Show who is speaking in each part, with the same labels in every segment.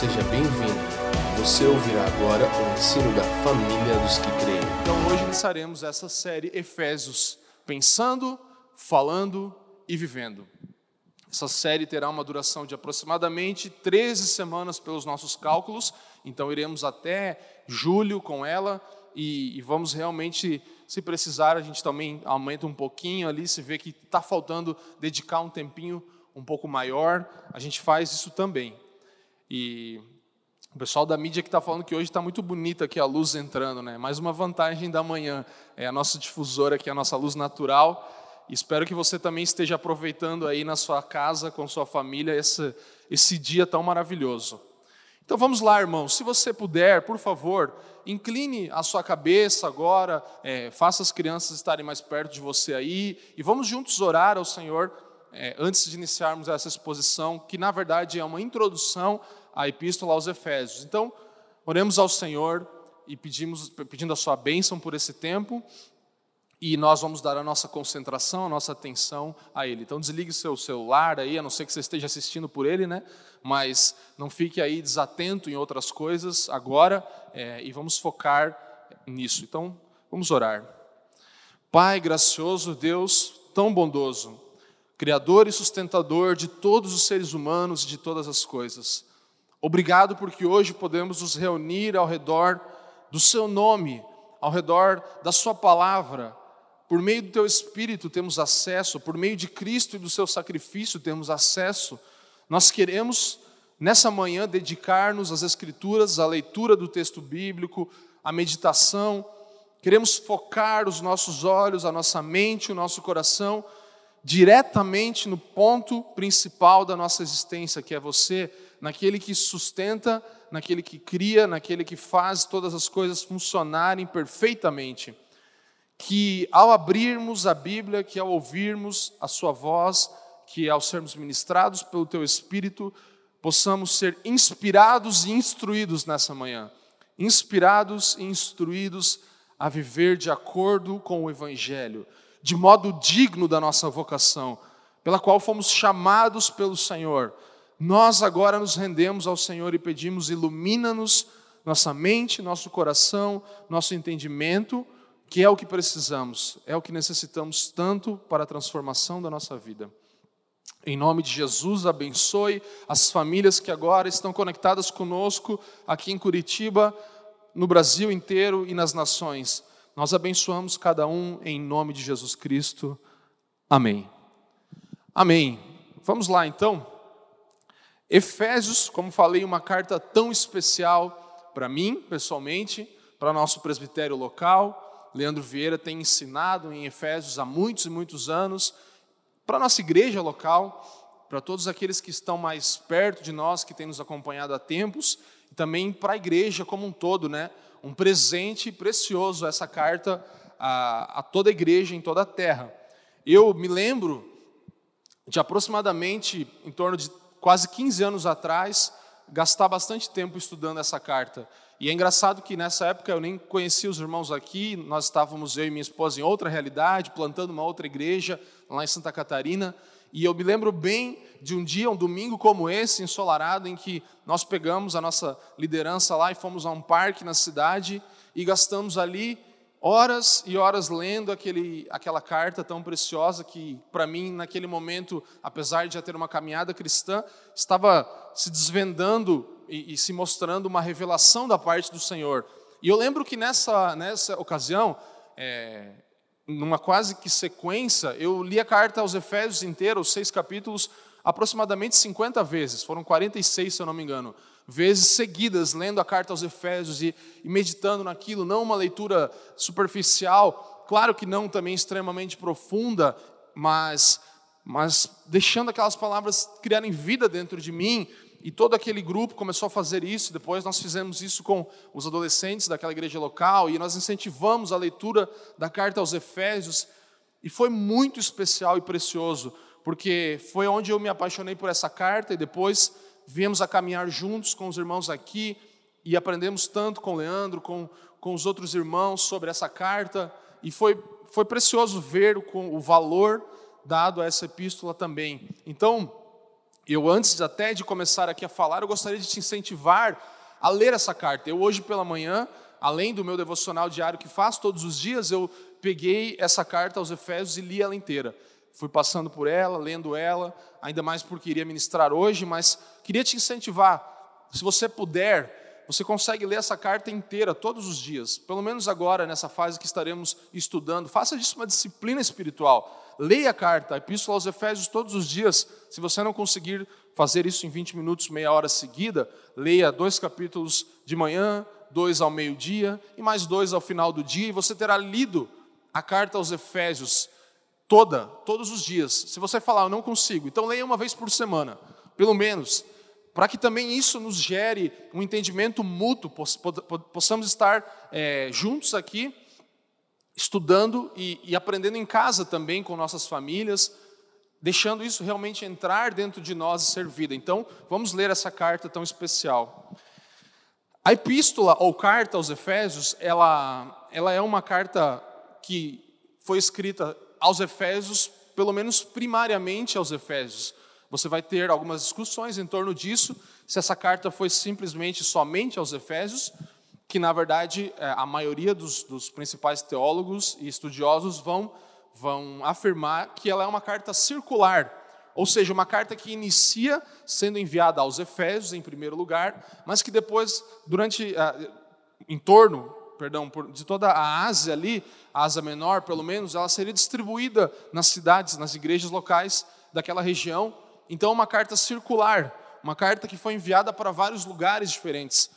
Speaker 1: Seja bem-vindo. Você ouvirá agora o ensino da família dos que creem.
Speaker 2: Então hoje iniciaremos essa série Efésios, pensando, falando e vivendo. Essa série terá uma duração de aproximadamente 13 semanas pelos nossos cálculos, então iremos até julho com ela e, e vamos realmente, se precisar, a gente também aumenta um pouquinho ali, se vê que está faltando dedicar um tempinho um pouco maior, a gente faz isso também. E o pessoal da mídia que está falando que hoje está muito bonita aqui a luz entrando, né? Mais uma vantagem da manhã é a nossa difusora aqui, a nossa luz natural. Espero que você também esteja aproveitando aí na sua casa com sua família esse, esse dia tão maravilhoso. Então vamos lá, irmãos. Se você puder, por favor, incline a sua cabeça agora, é, faça as crianças estarem mais perto de você aí e vamos juntos orar ao Senhor é, antes de iniciarmos essa exposição, que na verdade é uma introdução à Epístola aos Efésios. Então, oremos ao Senhor e pedimos, pedindo a sua bênção por esse tempo, e nós vamos dar a nossa concentração, a nossa atenção a Ele. Então, desligue seu celular aí, a não ser que você esteja assistindo por ele, né? Mas não fique aí desatento em outras coisas agora, é, e vamos focar nisso. Então, vamos orar. Pai gracioso, Deus tão bondoso, Criador e sustentador de todos os seres humanos e de todas as coisas. Obrigado porque hoje podemos nos reunir ao redor do Seu nome, ao redor da Sua palavra. Por meio do Teu Espírito temos acesso, por meio de Cristo e do Seu sacrifício temos acesso. Nós queremos, nessa manhã, dedicar-nos às Escrituras, à leitura do texto bíblico, à meditação. Queremos focar os nossos olhos, a nossa mente, o nosso coração diretamente no ponto principal da nossa existência, que é você, naquele que sustenta, naquele que cria, naquele que faz todas as coisas funcionarem perfeitamente. Que ao abrirmos a Bíblia, que ao ouvirmos a Sua voz, que ao sermos ministrados pelo Teu Espírito, possamos ser inspirados e instruídos nessa manhã. Inspirados e instruídos a viver de acordo com o Evangelho de modo digno da nossa vocação, pela qual fomos chamados pelo Senhor. Nós agora nos rendemos ao Senhor e pedimos: ilumina-nos nossa mente, nosso coração, nosso entendimento, que é o que precisamos, é o que necessitamos tanto para a transformação da nossa vida. Em nome de Jesus, abençoe as famílias que agora estão conectadas conosco aqui em Curitiba, no Brasil inteiro e nas nações. Nós abençoamos cada um em nome de Jesus Cristo. Amém. Amém. Vamos lá então. Efésios, como falei, uma carta tão especial para mim, pessoalmente, para nosso presbitério local. Leandro Vieira tem ensinado em Efésios há muitos e muitos anos, para a nossa igreja local, para todos aqueles que estão mais perto de nós, que têm nos acompanhado há tempos, e também para a igreja como um todo, né? um presente precioso essa carta a, a toda a igreja em toda a terra. Eu me lembro de aproximadamente em torno de quase 15 anos atrás, gastar bastante tempo estudando essa carta. E é engraçado que nessa época eu nem conhecia os irmãos aqui, nós estávamos, eu e minha esposa, em outra realidade, plantando uma outra igreja lá em Santa Catarina. E eu me lembro bem de um dia, um domingo como esse, ensolarado, em que nós pegamos a nossa liderança lá e fomos a um parque na cidade e gastamos ali horas e horas lendo aquele, aquela carta tão preciosa que, para mim, naquele momento, apesar de já ter uma caminhada cristã, estava se desvendando e, e se mostrando uma revelação da parte do Senhor. E eu lembro que nessa, nessa ocasião, é, numa quase que sequência, eu li a carta aos Efésios inteira, os seis capítulos, aproximadamente 50 vezes, foram 46, se eu não me engano, vezes seguidas, lendo a carta aos Efésios e, e meditando naquilo, não uma leitura superficial, claro que não também extremamente profunda, mas, mas deixando aquelas palavras criarem vida dentro de mim, e todo aquele grupo começou a fazer isso. Depois nós fizemos isso com os adolescentes daquela igreja local e nós incentivamos a leitura da carta aos Efésios. E foi muito especial e precioso, porque foi onde eu me apaixonei por essa carta e depois viemos a caminhar juntos com os irmãos aqui e aprendemos tanto com o Leandro, com, com os outros irmãos sobre essa carta. E foi, foi precioso ver o, o valor dado a essa epístola também. Então, Eu, antes até de começar aqui a falar, eu gostaria de te incentivar a ler essa carta. Eu, hoje pela manhã, além do meu devocional diário que faço todos os dias, eu peguei essa carta aos Efésios e li ela inteira. Fui passando por ela, lendo ela, ainda mais porque iria ministrar hoje, mas queria te incentivar. Se você puder, você consegue ler essa carta inteira todos os dias, pelo menos agora, nessa fase que estaremos estudando. Faça disso uma disciplina espiritual. Leia a carta, a Epístola aos Efésios todos os dias. Se você não conseguir fazer isso em 20 minutos, meia hora seguida, leia dois capítulos de manhã, dois ao meio-dia e mais dois ao final do dia, e você terá lido a carta aos Efésios toda, todos os dias. Se você falar, eu não consigo, então leia uma vez por semana, pelo menos, para que também isso nos gere um entendimento mútuo, possamos estar é, juntos aqui estudando e, e aprendendo em casa também com nossas famílias, deixando isso realmente entrar dentro de nós e ser vida. Então, vamos ler essa carta tão especial. A epístola ou carta aos Efésios, ela, ela é uma carta que foi escrita aos Efésios, pelo menos primariamente aos Efésios. Você vai ter algumas discussões em torno disso, se essa carta foi simplesmente somente aos Efésios, que na verdade é, a maioria dos, dos principais teólogos e estudiosos vão, vão afirmar que ela é uma carta circular, ou seja, uma carta que inicia sendo enviada aos Efésios em primeiro lugar, mas que depois, durante, uh, em torno, perdão, de toda a Ásia ali, a Ásia Menor, pelo menos, ela seria distribuída nas cidades, nas igrejas locais daquela região. Então, uma carta circular, uma carta que foi enviada para vários lugares diferentes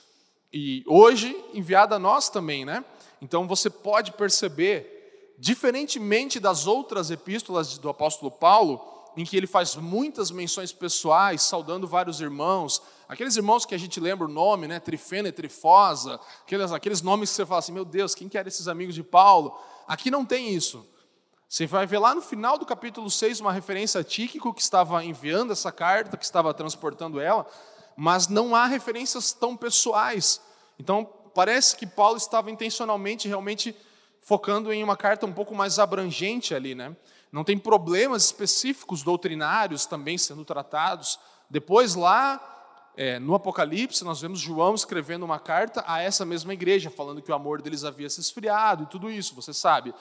Speaker 2: e hoje enviada a nós também, né? Então você pode perceber, diferentemente das outras epístolas do apóstolo Paulo, em que ele faz muitas menções pessoais, saudando vários irmãos, aqueles irmãos que a gente lembra o nome, né? Trifena e Trifosa, aqueles, aqueles nomes que você fala assim, meu Deus, quem que eram esses amigos de Paulo? Aqui não tem isso. Você vai ver lá no final do capítulo 6 uma referência a Tíquico, que estava enviando essa carta, que estava transportando ela, mas não há referências tão pessoais. Então, parece que Paulo estava intencionalmente, realmente, focando em uma carta um pouco mais abrangente ali, né? Não tem problemas específicos doutrinários também sendo tratados. Depois, lá é, no Apocalipse, nós vemos João escrevendo uma carta a essa mesma igreja, falando que o amor deles havia se esfriado e tudo isso, você sabe.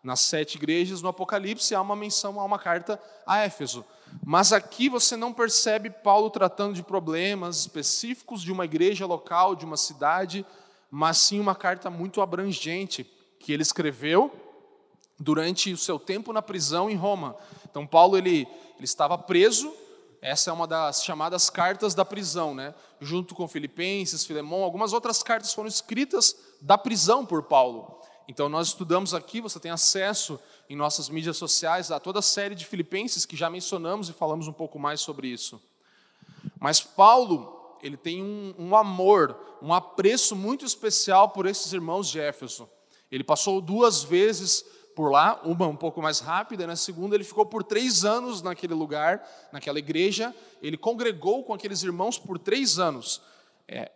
Speaker 2: Nas sete igrejas no Apocalipse há uma menção, há uma carta a Éfeso. Mas aqui você não percebe Paulo tratando de problemas específicos de uma igreja local, de uma cidade, mas sim uma carta muito abrangente que ele escreveu durante o seu tempo na prisão em Roma. Então Paulo ele, ele estava preso. Essa é uma das chamadas cartas da prisão, né? Junto com Filipenses, Filemão, algumas outras cartas foram escritas da prisão por Paulo. Então nós estudamos aqui, você tem acesso em nossas mídias sociais a toda a série de Filipenses que já mencionamos e falamos um pouco mais sobre isso. Mas Paulo, ele tem um, um amor, um apreço muito especial por esses irmãos de Éfeso. Ele passou duas vezes por lá, uma um pouco mais rápida, na segunda ele ficou por três anos naquele lugar, naquela igreja. Ele congregou com aqueles irmãos por três anos. É,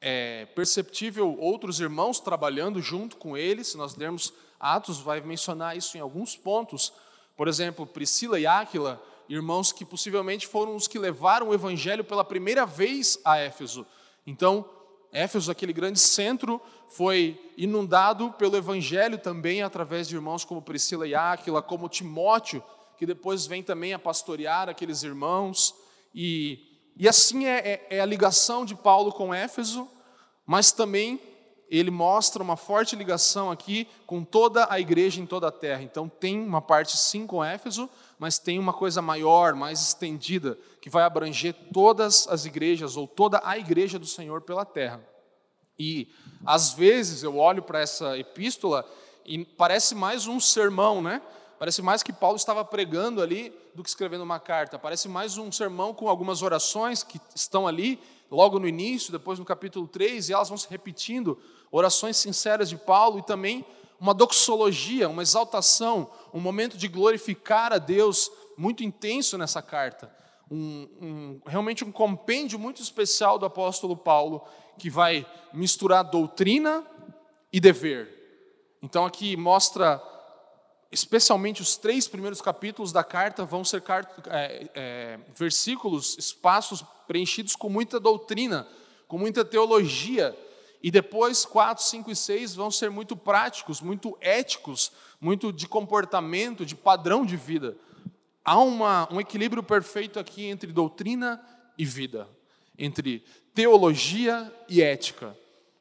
Speaker 2: é perceptível outros irmãos trabalhando junto com ele, se nós lermos Atos, vai mencionar isso em alguns pontos. Por exemplo, Priscila e Áquila, irmãos que possivelmente foram os que levaram o evangelho pela primeira vez a Éfeso. Então, Éfeso, aquele grande centro, foi inundado pelo evangelho também através de irmãos como Priscila e Áquila, como Timóteo, que depois vem também a pastorear aqueles irmãos. E e assim é, é, é a ligação de Paulo com Éfeso, mas também ele mostra uma forte ligação aqui com toda a igreja em toda a terra. Então tem uma parte sim com Éfeso, mas tem uma coisa maior, mais estendida, que vai abranger todas as igrejas ou toda a igreja do Senhor pela terra. E às vezes eu olho para essa epístola e parece mais um sermão, né? Parece mais que Paulo estava pregando ali do que escrevendo uma carta. Parece mais um sermão com algumas orações que estão ali, logo no início, depois no capítulo 3, e elas vão se repetindo, orações sinceras de Paulo e também uma doxologia, uma exaltação, um momento de glorificar a Deus muito intenso nessa carta. Um, um, realmente um compêndio muito especial do apóstolo Paulo, que vai misturar doutrina e dever. Então aqui mostra especialmente os três primeiros capítulos da carta, vão ser é, é, versículos, espaços preenchidos com muita doutrina, com muita teologia. E depois, 4, 5 e 6 vão ser muito práticos, muito éticos, muito de comportamento, de padrão de vida. Há uma, um equilíbrio perfeito aqui entre doutrina e vida, entre teologia e ética.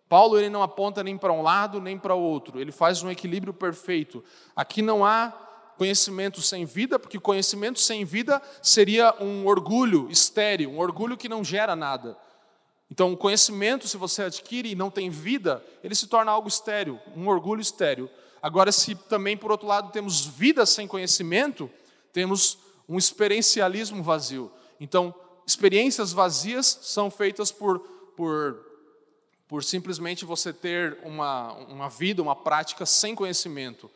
Speaker 2: Paulo ele não aponta nem para um lado nem para o outro, ele faz um equilíbrio perfeito. Aqui não há conhecimento sem vida, porque conhecimento sem vida seria um orgulho estéril, um orgulho que não gera nada. Então, o conhecimento, se você adquire e não tem vida, ele se torna algo estéril, um orgulho estéril. Agora, se também, por outro lado, temos vida sem conhecimento, temos um experiencialismo vazio. Então, experiências vazias são feitas por, por por simplesmente você ter uma, uma vida, uma prática sem conhecimento.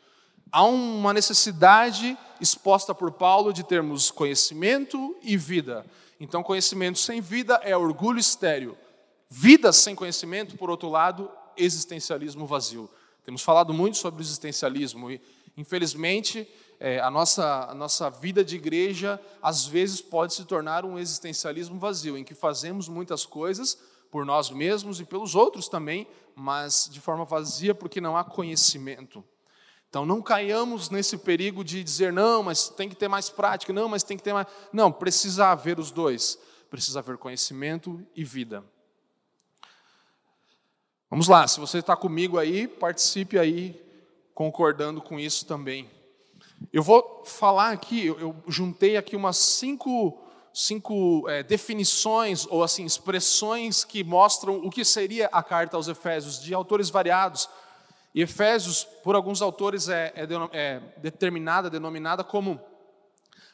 Speaker 2: Há uma necessidade exposta por Paulo de termos conhecimento e vida. Então, conhecimento sem vida é orgulho estéreo. Vida sem conhecimento, por outro lado, existencialismo vazio. Temos falado muito sobre existencialismo e, infelizmente, é, a, nossa, a nossa vida de igreja às vezes pode se tornar um existencialismo vazio, em que fazemos muitas coisas por nós mesmos e pelos outros também, mas de forma vazia porque não há conhecimento. Então não caiamos nesse perigo de dizer não, mas tem que ter mais prática, não, mas tem que ter mais. Não, precisa haver os dois. Precisa haver conhecimento e vida. Vamos lá, se você está comigo aí, participe aí, concordando com isso também. Eu vou falar aqui, eu, eu juntei aqui umas cinco cinco é, definições ou assim expressões que mostram o que seria a carta aos Efésios, de autores variados. E Efésios, por alguns autores, é, é, é determinada, denominada como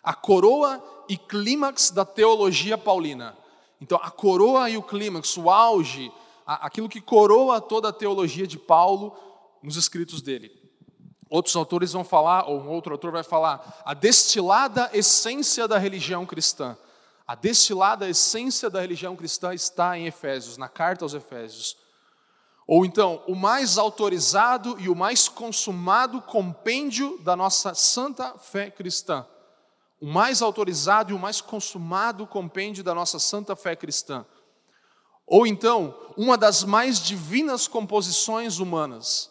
Speaker 2: a coroa e clímax da teologia paulina. Então, a coroa e o clímax, o auge, aquilo que coroa toda a teologia de Paulo nos escritos dele. Outros autores vão falar, ou um outro autor vai falar, a destilada essência da religião cristã. A destilada essência da religião cristã está em Efésios, na carta aos Efésios. Ou então, o mais autorizado e o mais consumado compêndio da nossa santa fé cristã. O mais autorizado e o mais consumado compêndio da nossa santa fé cristã. Ou então, uma das mais divinas composições humanas,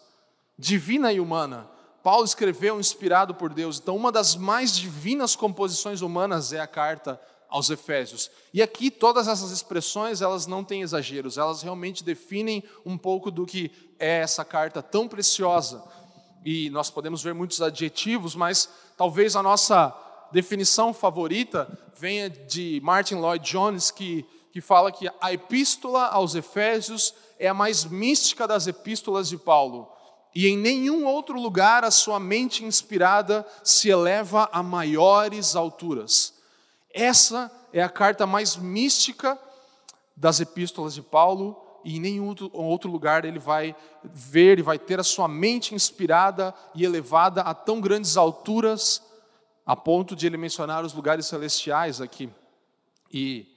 Speaker 2: divina e humana. Paulo escreveu inspirado por Deus. Então, uma das mais divinas composições humanas é a carta aos Efésios. E aqui todas essas expressões, elas não têm exageros, elas realmente definem um pouco do que é essa carta tão preciosa. E nós podemos ver muitos adjetivos, mas talvez a nossa definição favorita venha de Martin Lloyd Jones, que, que fala que a epístola aos Efésios é a mais mística das epístolas de Paulo. E em nenhum outro lugar a sua mente inspirada se eleva a maiores alturas. Essa é a carta mais mística das epístolas de Paulo, e em nenhum outro lugar ele vai ver e vai ter a sua mente inspirada e elevada a tão grandes alturas, a ponto de ele mencionar os lugares celestiais aqui. E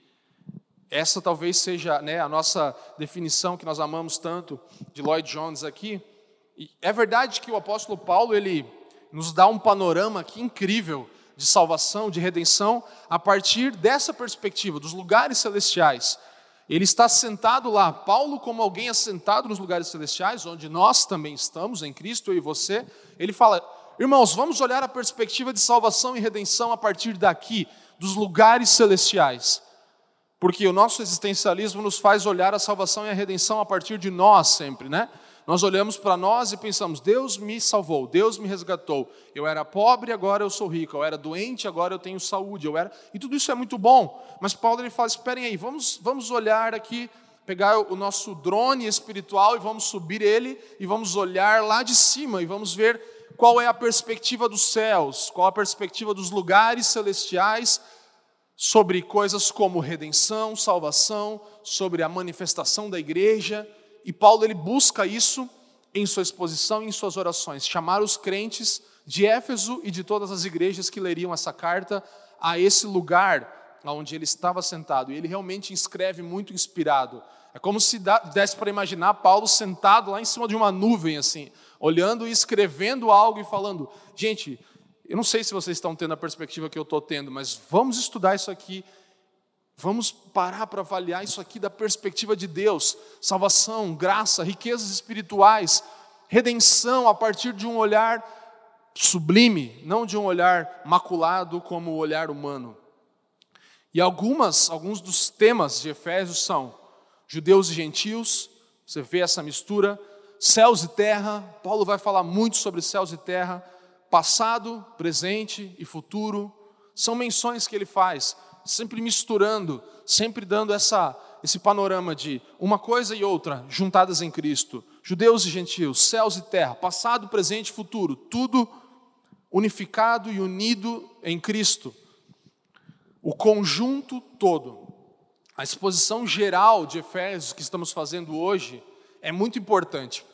Speaker 2: essa talvez seja né, a nossa definição que nós amamos tanto de Lloyd Jones aqui. É verdade que o apóstolo Paulo ele nos dá um panorama aqui incrível de salvação, de redenção, a partir dessa perspectiva, dos lugares celestiais. Ele está sentado lá, Paulo, como alguém assentado nos lugares celestiais, onde nós também estamos, em Cristo, eu e você. Ele fala: irmãos, vamos olhar a perspectiva de salvação e redenção a partir daqui, dos lugares celestiais. Porque o nosso existencialismo nos faz olhar a salvação e a redenção a partir de nós sempre, né? Nós olhamos para nós e pensamos: Deus me salvou, Deus me resgatou. Eu era pobre, agora eu sou rico. Eu era doente, agora eu tenho saúde. Eu era e tudo isso é muito bom. Mas Paulo ele fala: esperem aí, vamos, vamos olhar aqui, pegar o nosso drone espiritual e vamos subir ele e vamos olhar lá de cima e vamos ver qual é a perspectiva dos céus, qual a perspectiva dos lugares celestiais sobre coisas como redenção, salvação, sobre a manifestação da igreja e Paulo ele busca isso em sua exposição e em suas orações, chamar os crentes de Éfeso e de todas as igrejas que leriam essa carta a esse lugar onde ele estava sentado. E ele realmente escreve muito inspirado. É como se desse para imaginar Paulo sentado lá em cima de uma nuvem, assim, olhando e escrevendo algo e falando: gente, eu não sei se vocês estão tendo a perspectiva que eu estou tendo, mas vamos estudar isso aqui. Vamos parar para avaliar isso aqui da perspectiva de Deus: salvação, graça, riquezas espirituais, redenção a partir de um olhar sublime, não de um olhar maculado como o olhar humano. E algumas, alguns dos temas de Efésios são judeus e gentios, você vê essa mistura, céus e terra, Paulo vai falar muito sobre céus e terra, passado, presente e futuro, são menções que ele faz, sempre misturando, sempre dando essa, esse panorama de uma coisa e outra juntadas em Cristo, judeus e gentios, céus e terra, passado, presente e futuro, tudo unificado e unido em Cristo. O conjunto todo. A exposição geral de Efésios que estamos fazendo hoje é muito importante.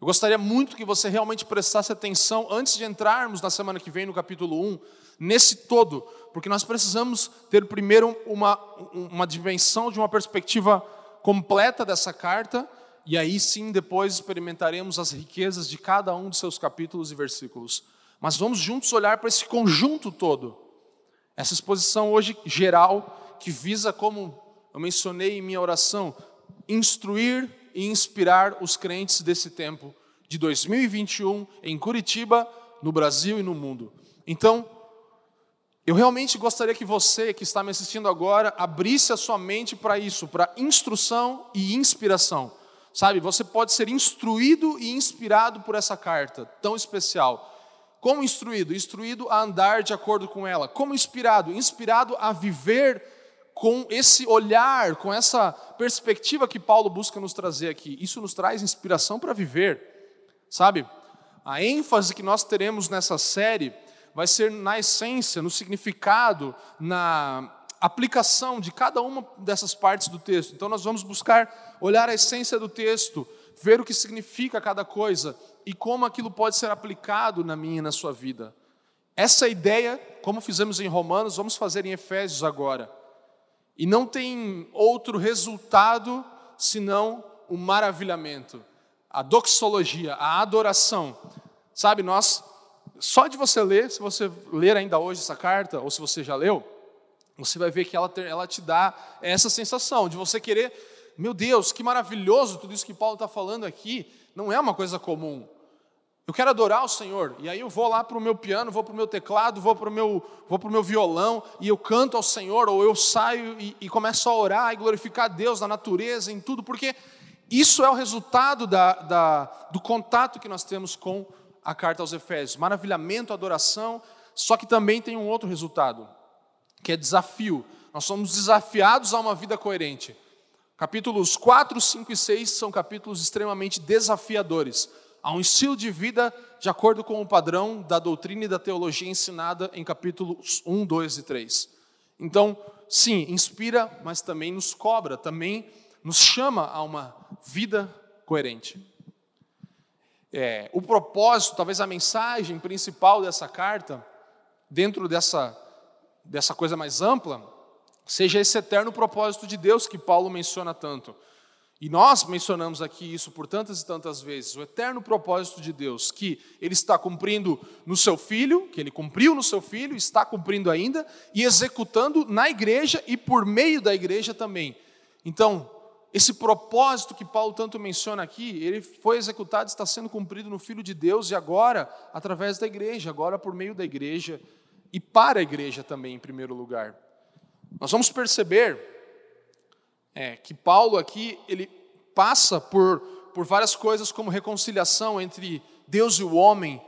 Speaker 2: Eu gostaria muito que você realmente prestasse atenção antes de entrarmos na semana que vem no capítulo 1, nesse todo, porque nós precisamos ter primeiro uma, uma dimensão de uma perspectiva completa dessa carta, e aí sim depois experimentaremos as riquezas de cada um dos seus capítulos e versículos. Mas vamos juntos olhar para esse conjunto todo. Essa exposição hoje geral, que visa, como eu mencionei em minha oração, instruir e inspirar os crentes desse tempo de 2021 em Curitiba, no Brasil e no mundo. Então, eu realmente gostaria que você que está me assistindo agora abrisse a sua mente para isso, para instrução e inspiração. Sabe, você pode ser instruído e inspirado por essa carta tão especial. Como instruído? Instruído a andar de acordo com ela. Como inspirado? Inspirado a viver com esse olhar, com essa perspectiva que Paulo busca nos trazer aqui. Isso nos traz inspiração para viver, sabe? A ênfase que nós teremos nessa série vai ser na essência, no significado, na aplicação de cada uma dessas partes do texto. Então, nós vamos buscar olhar a essência do texto, ver o que significa cada coisa e como aquilo pode ser aplicado na minha e na sua vida. Essa ideia, como fizemos em Romanos, vamos fazer em Efésios agora. E não tem outro resultado senão o maravilhamento, a doxologia, a adoração. Sabe, nós, só de você ler, se você ler ainda hoje essa carta, ou se você já leu, você vai ver que ela, ela te dá essa sensação de você querer, meu Deus, que maravilhoso tudo isso que Paulo está falando aqui, não é uma coisa comum. Eu quero adorar o Senhor, e aí eu vou lá para o meu piano, vou para o meu teclado, vou para o meu, vou meu violão, e eu canto ao Senhor, ou eu saio e, e começo a orar e glorificar a Deus na natureza, em tudo, porque isso é o resultado da, da, do contato que nós temos com a carta aos Efésios. Maravilhamento, adoração, só que também tem um outro resultado, que é desafio. Nós somos desafiados a uma vida coerente. Capítulos 4, 5 e 6 são capítulos extremamente desafiadores a um estilo de vida de acordo com o padrão da doutrina e da teologia ensinada em capítulos 1, 2 e 3. Então, sim, inspira, mas também nos cobra, também nos chama a uma vida coerente. É, o propósito, talvez a mensagem principal dessa carta, dentro dessa, dessa coisa mais ampla, seja esse eterno propósito de Deus que Paulo menciona tanto. E nós mencionamos aqui isso por tantas e tantas vezes, o eterno propósito de Deus, que Ele está cumprindo no seu Filho, que Ele cumpriu no seu Filho, está cumprindo ainda, e executando na igreja e por meio da igreja também. Então, esse propósito que Paulo tanto menciona aqui, ele foi executado, está sendo cumprido no Filho de Deus e agora através da igreja, agora por meio da igreja e para a igreja também, em primeiro lugar. Nós vamos perceber é, que Paulo aqui ele passa por, por várias coisas como reconciliação entre Deus e o homem,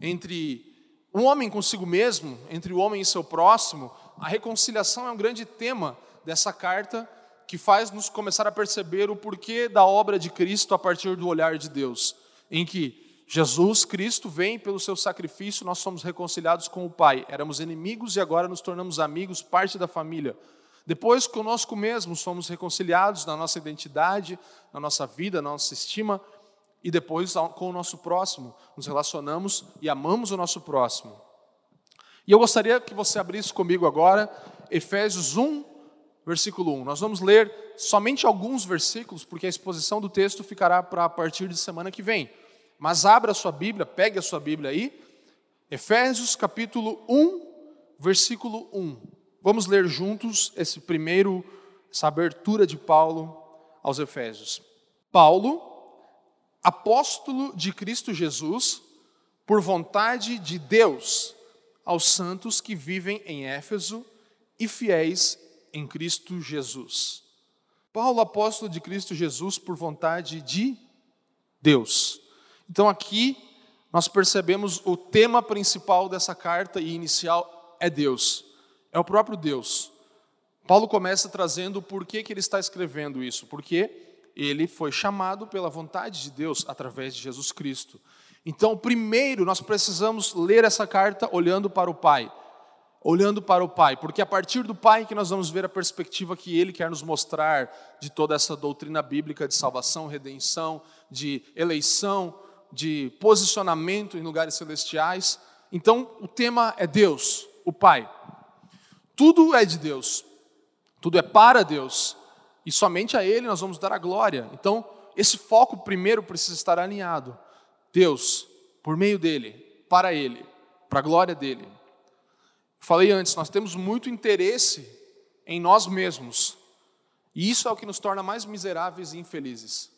Speaker 2: entre o homem consigo mesmo, entre o homem e seu próximo. A reconciliação é um grande tema dessa carta que faz nos começar a perceber o porquê da obra de Cristo a partir do olhar de Deus, em que Jesus Cristo vem pelo seu sacrifício, nós somos reconciliados com o Pai. Éramos inimigos e agora nos tornamos amigos, parte da família. Depois, conosco mesmos, somos reconciliados na nossa identidade, na nossa vida, na nossa estima, e depois com o nosso próximo, nos relacionamos e amamos o nosso próximo. E eu gostaria que você abrisse comigo agora Efésios 1, versículo 1. Nós vamos ler somente alguns versículos, porque a exposição do texto ficará para a partir de semana que vem. Mas abra a sua Bíblia, pegue a sua Bíblia aí. Efésios capítulo 1, versículo 1. Vamos ler juntos esse primeiro, essa abertura de Paulo aos Efésios. Paulo, apóstolo de Cristo Jesus, por vontade de Deus, aos santos que vivem em Éfeso e fiéis em Cristo Jesus. Paulo, apóstolo de Cristo Jesus, por vontade de Deus. Então aqui nós percebemos o tema principal dessa carta e inicial é Deus, é o próprio Deus. Paulo começa trazendo por que, que ele está escrevendo isso, porque ele foi chamado pela vontade de Deus através de Jesus Cristo. Então, primeiro, nós precisamos ler essa carta olhando para o Pai olhando para o Pai, porque a partir do Pai que nós vamos ver a perspectiva que Ele quer nos mostrar de toda essa doutrina bíblica de salvação, redenção, de eleição, de posicionamento em lugares celestiais. Então, o tema é Deus, o Pai. Tudo é de Deus, tudo é para Deus, e somente a Ele nós vamos dar a glória. Então, esse foco primeiro precisa estar alinhado. Deus, por meio dele, para Ele, para a glória dele. Falei antes, nós temos muito interesse em nós mesmos. E isso é o que nos torna mais miseráveis e infelizes.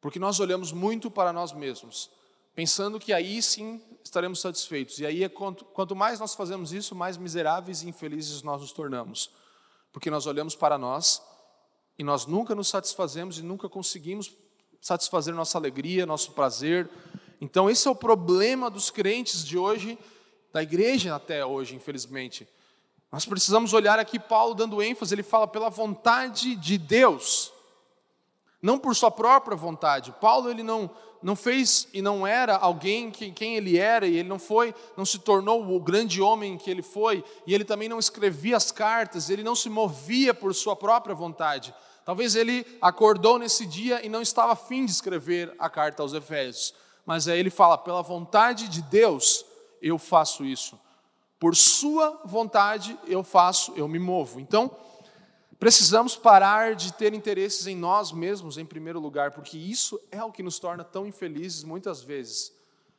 Speaker 2: Porque nós olhamos muito para nós mesmos, pensando que aí sim estaremos satisfeitos. E aí, é quanto, quanto mais nós fazemos isso, mais miseráveis e infelizes nós nos tornamos. Porque nós olhamos para nós e nós nunca nos satisfazemos e nunca conseguimos satisfazer nossa alegria, nosso prazer. Então, esse é o problema dos crentes de hoje da igreja até hoje, infelizmente. Nós precisamos olhar aqui Paulo dando ênfase, ele fala pela vontade de Deus, não por sua própria vontade. Paulo ele não não fez e não era alguém que quem ele era e ele não foi, não se tornou o grande homem que ele foi, e ele também não escrevia as cartas, ele não se movia por sua própria vontade. Talvez ele acordou nesse dia e não estava afim de escrever a carta aos Efésios, mas aí ele fala pela vontade de Deus, eu faço isso. Por Sua vontade eu faço, eu me movo. Então, precisamos parar de ter interesses em nós mesmos em primeiro lugar, porque isso é o que nos torna tão infelizes muitas vezes.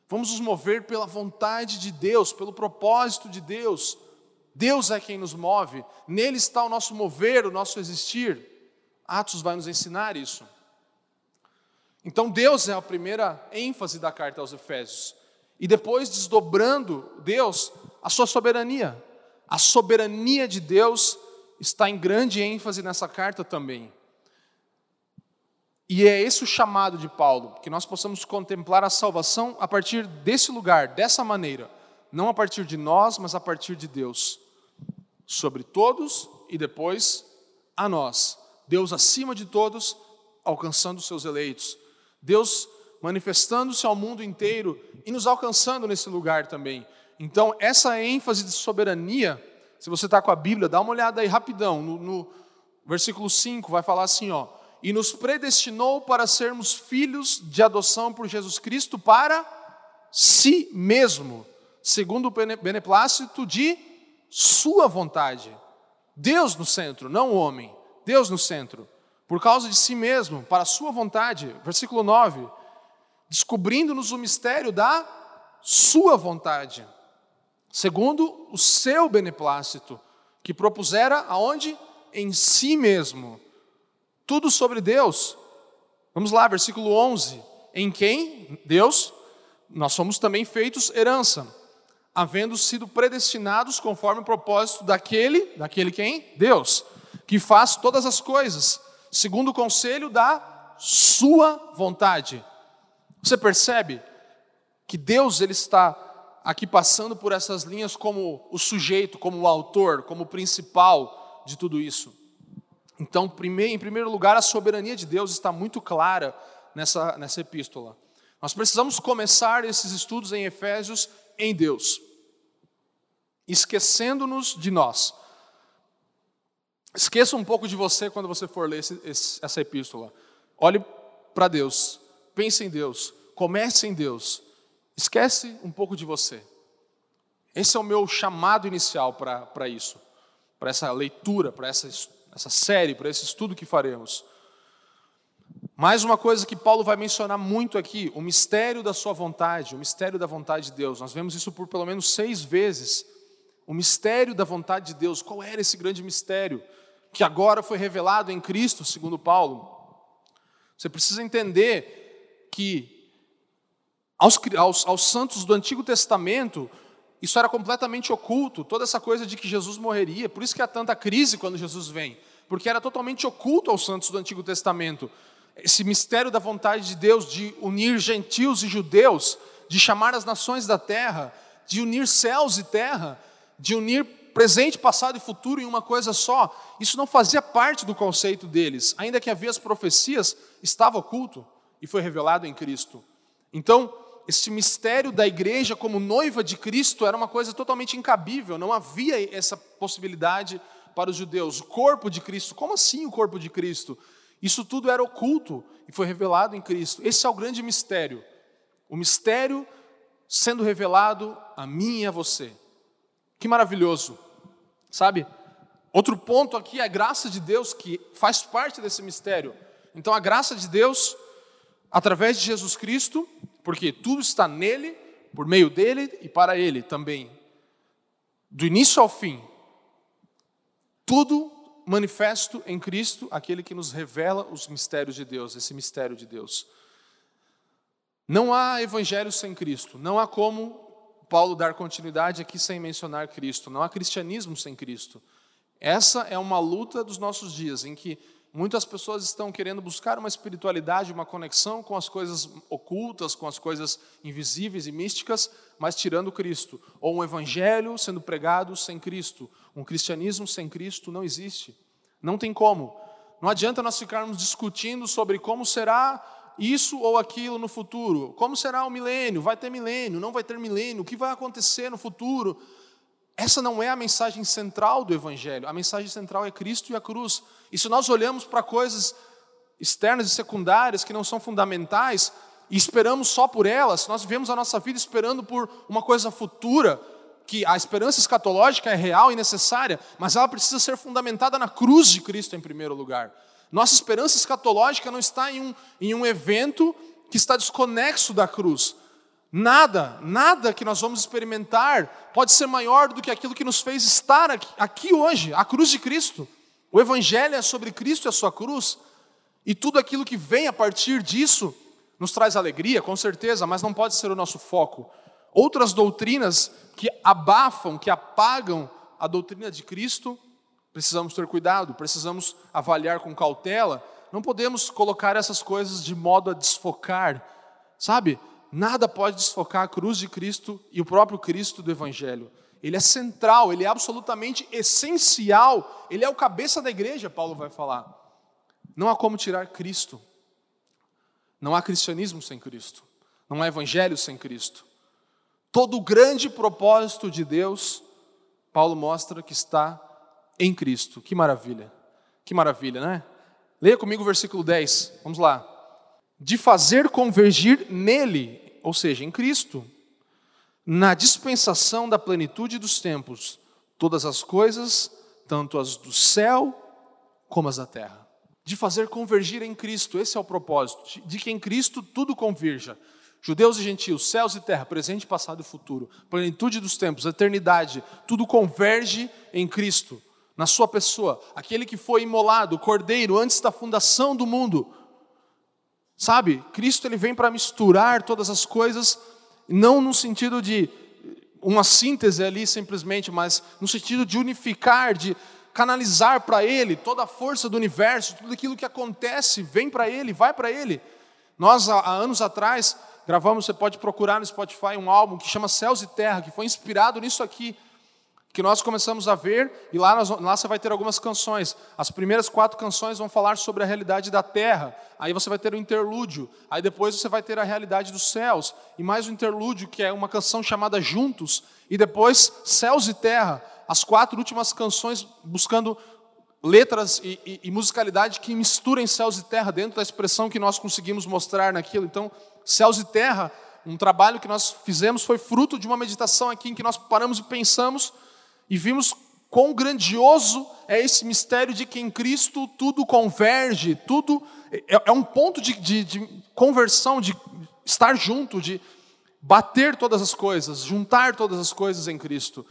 Speaker 2: Vamos nos mover pela vontade de Deus, pelo propósito de Deus. Deus é quem nos move, nele está o nosso mover, o nosso existir. Atos vai nos ensinar isso. Então, Deus é a primeira ênfase da carta aos Efésios e depois desdobrando Deus a sua soberania. A soberania de Deus está em grande ênfase nessa carta também. E é esse o chamado de Paulo, que nós possamos contemplar a salvação a partir desse lugar, dessa maneira, não a partir de nós, mas a partir de Deus, sobre todos e depois a nós. Deus acima de todos, alcançando os seus eleitos. Deus manifestando-se ao mundo inteiro e nos alcançando nesse lugar também. Então, essa ênfase de soberania, se você está com a Bíblia, dá uma olhada aí rapidão, no, no versículo 5 vai falar assim: ó, e nos predestinou para sermos filhos de adoção por Jesus Cristo para si mesmo, segundo o beneplácito de Sua vontade. Deus no centro, não o homem, Deus no centro, por causa de si mesmo, para Sua vontade. Versículo 9 descobrindo-nos o mistério da Sua vontade, segundo o seu beneplácito, que propusera aonde? Em si mesmo. Tudo sobre Deus. Vamos lá, versículo 11. Em quem? Deus, nós somos também feitos herança, havendo sido predestinados conforme o propósito daquele, daquele quem? Deus, que faz todas as coisas, segundo o conselho da sua vontade você percebe que Deus ele está aqui passando por essas linhas como o sujeito, como o autor, como o principal de tudo isso. Então, em primeiro lugar, a soberania de Deus está muito clara nessa, nessa epístola. Nós precisamos começar esses estudos em Efésios em Deus, esquecendo-nos de nós. Esqueça um pouco de você quando você for ler esse, essa epístola. Olhe para Deus, pense em Deus, comece em Deus, esquece um pouco de você. Esse é o meu chamado inicial para isso. para essa leitura, para essa, essa série, para esse estudo que faremos. Mais uma coisa que Paulo vai mencionar muito aqui, o mistério da sua vontade, o mistério da vontade de Deus. Nós vemos isso por pelo menos seis vezes. O mistério da vontade de Deus. Qual era esse grande mistério que agora foi revelado em Cristo, segundo Paulo? Você precisa entender que aos, aos, aos santos do Antigo Testamento, isso era completamente oculto, toda essa coisa de que Jesus morreria. Por isso que há tanta crise quando Jesus vem, porque era totalmente oculto aos santos do Antigo Testamento. Esse mistério da vontade de Deus de unir gentios e judeus, de chamar as nações da terra, de unir céus e terra, de unir presente, passado e futuro em uma coisa só, isso não fazia parte do conceito deles, ainda que havia as profecias, estava oculto e foi revelado em Cristo. Então, esse mistério da igreja como noiva de Cristo era uma coisa totalmente incabível, não havia essa possibilidade para os judeus. O corpo de Cristo, como assim o corpo de Cristo? Isso tudo era oculto e foi revelado em Cristo. Esse é o grande mistério. O mistério sendo revelado a mim e a você. Que maravilhoso, sabe? Outro ponto aqui é a graça de Deus que faz parte desse mistério. Então, a graça de Deus, através de Jesus Cristo, porque tudo está nele, por meio dele e para ele também. Do início ao fim, tudo manifesto em Cristo, aquele que nos revela os mistérios de Deus, esse mistério de Deus. Não há evangelho sem Cristo, não há como Paulo dar continuidade aqui sem mencionar Cristo, não há cristianismo sem Cristo. Essa é uma luta dos nossos dias, em que Muitas pessoas estão querendo buscar uma espiritualidade, uma conexão com as coisas ocultas, com as coisas invisíveis e místicas, mas tirando Cristo. Ou um evangelho sendo pregado sem Cristo. Um cristianismo sem Cristo não existe. Não tem como. Não adianta nós ficarmos discutindo sobre como será isso ou aquilo no futuro. Como será o milênio? Vai ter milênio? Não vai ter milênio? O que vai acontecer no futuro? Essa não é a mensagem central do Evangelho. A mensagem central é Cristo e a cruz. E se nós olhamos para coisas externas e secundárias que não são fundamentais e esperamos só por elas, nós vivemos a nossa vida esperando por uma coisa futura, que a esperança escatológica é real e necessária, mas ela precisa ser fundamentada na cruz de Cristo em primeiro lugar. Nossa esperança escatológica não está em um, em um evento que está desconexo da cruz. Nada, nada que nós vamos experimentar pode ser maior do que aquilo que nos fez estar aqui, aqui hoje, a cruz de Cristo. O Evangelho é sobre Cristo e a sua cruz, e tudo aquilo que vem a partir disso nos traz alegria, com certeza, mas não pode ser o nosso foco. Outras doutrinas que abafam, que apagam a doutrina de Cristo, precisamos ter cuidado, precisamos avaliar com cautela, não podemos colocar essas coisas de modo a desfocar, sabe? Nada pode desfocar a cruz de Cristo e o próprio Cristo do Evangelho. Ele é central, ele é absolutamente essencial, ele é o cabeça da igreja, Paulo vai falar. Não há como tirar Cristo. Não há cristianismo sem Cristo. Não há evangelho sem Cristo. Todo o grande propósito de Deus, Paulo mostra que está em Cristo. Que maravilha. Que maravilha, né? Leia comigo o versículo 10. Vamos lá. De fazer convergir nele ou seja, em Cristo, na dispensação da plenitude dos tempos, todas as coisas, tanto as do céu como as da terra. De fazer convergir em Cristo, esse é o propósito, de que em Cristo tudo converja. Judeus e gentios, céus e terra, presente, passado e futuro, plenitude dos tempos, eternidade, tudo converge em Cristo, na sua pessoa, aquele que foi imolado, cordeiro, antes da fundação do mundo, Sabe, Cristo ele vem para misturar todas as coisas, não no sentido de uma síntese ali simplesmente, mas no sentido de unificar, de canalizar para Ele toda a força do universo, tudo aquilo que acontece vem para Ele, vai para Ele. Nós, há anos atrás, gravamos, você pode procurar no Spotify um álbum que chama Céus e Terra, que foi inspirado nisso aqui que nós começamos a ver, e lá, nós, lá você vai ter algumas canções. As primeiras quatro canções vão falar sobre a realidade da terra, aí você vai ter o interlúdio, aí depois você vai ter a realidade dos céus, e mais o interlúdio, que é uma canção chamada Juntos, e depois Céus e Terra, as quatro últimas canções buscando letras e, e, e musicalidade que misturem céus e terra dentro da expressão que nós conseguimos mostrar naquilo. Então, céus e terra, um trabalho que nós fizemos foi fruto de uma meditação aqui em que nós paramos e pensamos e vimos quão grandioso é esse mistério de que em Cristo tudo converge, tudo é, é um ponto de, de, de conversão, de estar junto, de bater todas as coisas, juntar todas as coisas em Cristo.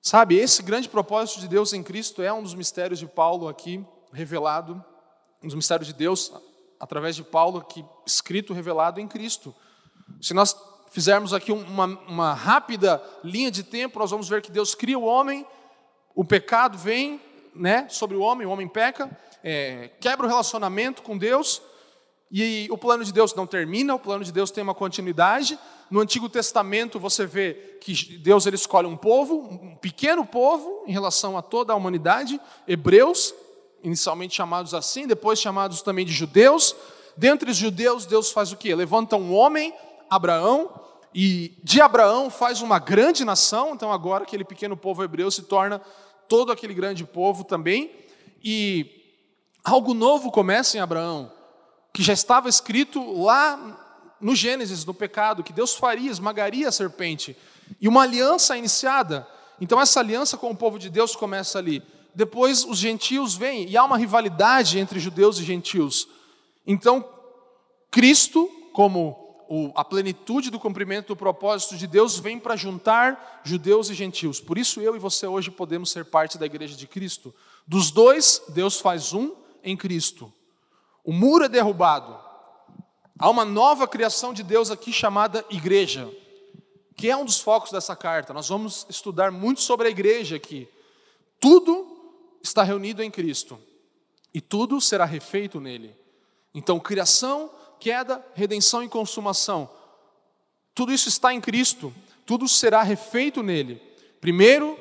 Speaker 2: Sabe, esse grande propósito de Deus em Cristo é um dos mistérios de Paulo aqui revelado, um dos mistérios de Deus através de Paulo aqui escrito, revelado em Cristo. Se nós fizermos aqui uma, uma rápida linha de tempo, nós vamos ver que Deus cria o homem, o pecado vem né, sobre o homem, o homem peca, é, quebra o relacionamento com Deus, e o plano de Deus não termina, o plano de Deus tem uma continuidade. No Antigo Testamento você vê que Deus ele escolhe um povo, um pequeno povo em relação a toda a humanidade, hebreus, inicialmente chamados assim, depois chamados também de judeus. Dentre os judeus, Deus faz o quê? Levanta um homem, Abraão, e de Abraão faz uma grande nação, então agora aquele pequeno povo hebreu se torna todo aquele grande povo também, e algo novo começa em Abraão, que já estava escrito lá no Gênesis, no pecado, que Deus faria, esmagaria a serpente, e uma aliança iniciada. Então essa aliança com o povo de Deus começa ali. Depois os gentios vêm, e há uma rivalidade entre judeus e gentios. Então, Cristo, como o, a plenitude do cumprimento do propósito de Deus vem para juntar judeus e gentios. Por isso eu e você hoje podemos ser parte da igreja de Cristo. Dos dois, Deus faz um em Cristo. O muro é derrubado. Há uma nova criação de Deus aqui chamada igreja, que é um dos focos dessa carta. Nós vamos estudar muito sobre a igreja aqui. Tudo está reunido em Cristo e tudo será refeito nele. Então, criação, queda, redenção e consumação. Tudo isso está em Cristo, tudo será refeito nele. Primeiro,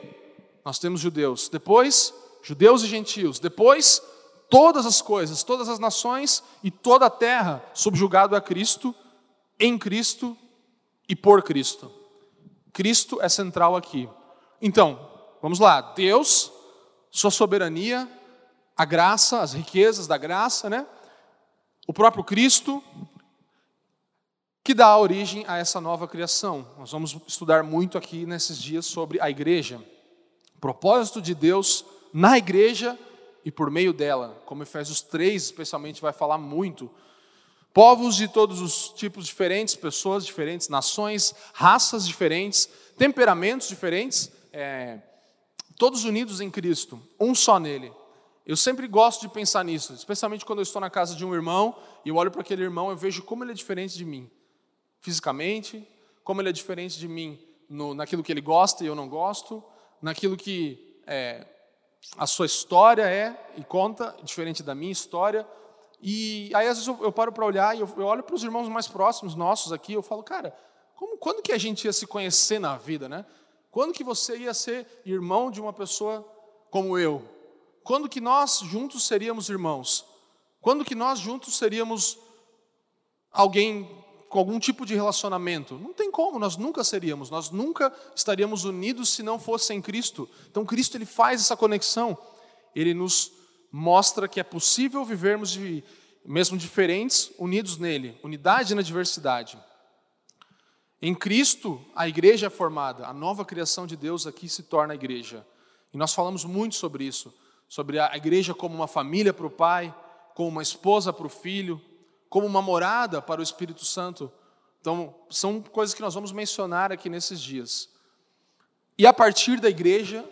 Speaker 2: nós temos judeus, depois, judeus e gentios, depois, todas as coisas, todas as nações e toda a terra subjugado a Cristo, em Cristo e por Cristo. Cristo é central aqui. Então, vamos lá, Deus, sua soberania, a graça, as riquezas da graça, né? O próprio Cristo, que dá origem a essa nova criação. Nós vamos estudar muito aqui nesses dias sobre a igreja. O propósito de Deus na igreja e por meio dela, como Efésios 3 especialmente vai falar muito. Povos de todos os tipos diferentes, pessoas diferentes, nações, raças diferentes, temperamentos diferentes, é, todos unidos em Cristo, um só nele. Eu sempre gosto de pensar nisso, especialmente quando eu estou na casa de um irmão e eu olho para aquele irmão e vejo como ele é diferente de mim, fisicamente, como ele é diferente de mim no, naquilo que ele gosta e eu não gosto, naquilo que é, a sua história é e conta, diferente da minha história. E aí às vezes eu, eu paro para olhar e eu, eu olho para os irmãos mais próximos nossos aqui, eu falo, cara, como, quando que a gente ia se conhecer na vida, né? Quando que você ia ser irmão de uma pessoa como eu? Quando que nós juntos seríamos irmãos? Quando que nós juntos seríamos alguém com algum tipo de relacionamento? Não tem como, nós nunca seríamos, nós nunca estaríamos unidos se não fosse em Cristo. Então Cristo ele faz essa conexão, ele nos mostra que é possível vivermos de, mesmo diferentes, unidos nele, unidade na diversidade. Em Cristo, a igreja é formada, a nova criação de Deus aqui se torna a igreja. E nós falamos muito sobre isso sobre a igreja como uma família para o pai, como uma esposa para o filho, como uma morada para o Espírito Santo. Então, são coisas que nós vamos mencionar aqui nesses dias. E a partir da igreja,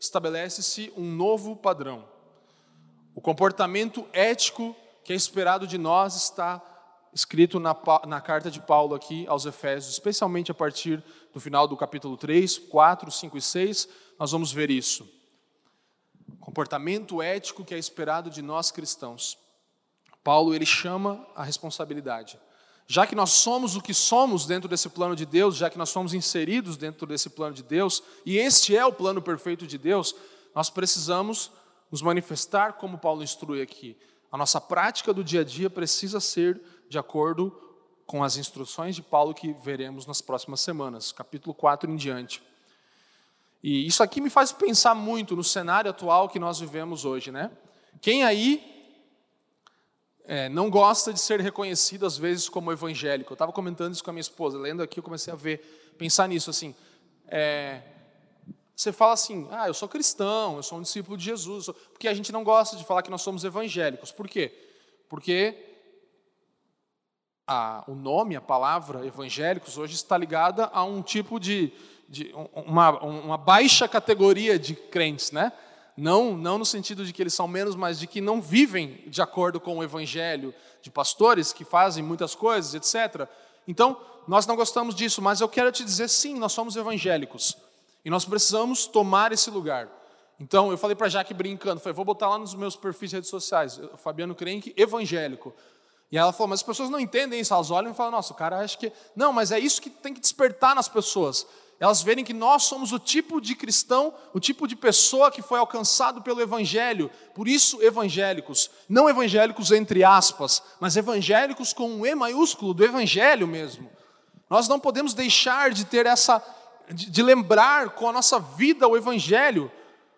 Speaker 2: estabelece-se um novo padrão. O comportamento ético que é esperado de nós está escrito na, na, carta de Paulo aqui aos Efésios, especialmente a partir do final do capítulo 3, 4, 5 e 6, nós vamos ver isso comportamento ético que é esperado de nós cristãos. Paulo ele chama a responsabilidade. Já que nós somos o que somos dentro desse plano de Deus, já que nós somos inseridos dentro desse plano de Deus, e este é o plano perfeito de Deus, nós precisamos nos manifestar como Paulo instrui aqui. A nossa prática do dia a dia precisa ser de acordo com as instruções de Paulo que veremos nas próximas semanas, capítulo 4 em diante. E isso aqui me faz pensar muito no cenário atual que nós vivemos hoje, né? Quem aí é, não gosta de ser reconhecido às vezes como evangélico? Eu estava comentando isso com a minha esposa, lendo aqui eu comecei a ver, pensar nisso assim. É, Você fala assim: ah, eu sou cristão, eu sou um discípulo de Jesus. Porque a gente não gosta de falar que nós somos evangélicos. Por quê? Porque a, o nome, a palavra evangélicos, hoje está ligada a um tipo de. De uma, uma baixa categoria de crentes, né? Não, não no sentido de que eles são menos, mas de que não vivem de acordo com o evangelho, de pastores que fazem muitas coisas, etc. Então, nós não gostamos disso, mas eu quero te dizer sim, nós somos evangélicos. E nós precisamos tomar esse lugar. Então, eu falei para Jaque brincando, falei, vou botar lá nos meus perfis de redes sociais, Fabiano Crenque, evangélico. E ela falou, mas as pessoas não entendem isso, elas olham e falam, nossa, o cara acha que. Não, mas é isso que tem que despertar nas pessoas. Elas verem que nós somos o tipo de cristão, o tipo de pessoa que foi alcançado pelo Evangelho. Por isso, evangélicos. Não evangélicos entre aspas, mas evangélicos com um E maiúsculo, do Evangelho mesmo. Nós não podemos deixar de ter essa. de, de lembrar com a nossa vida o Evangelho.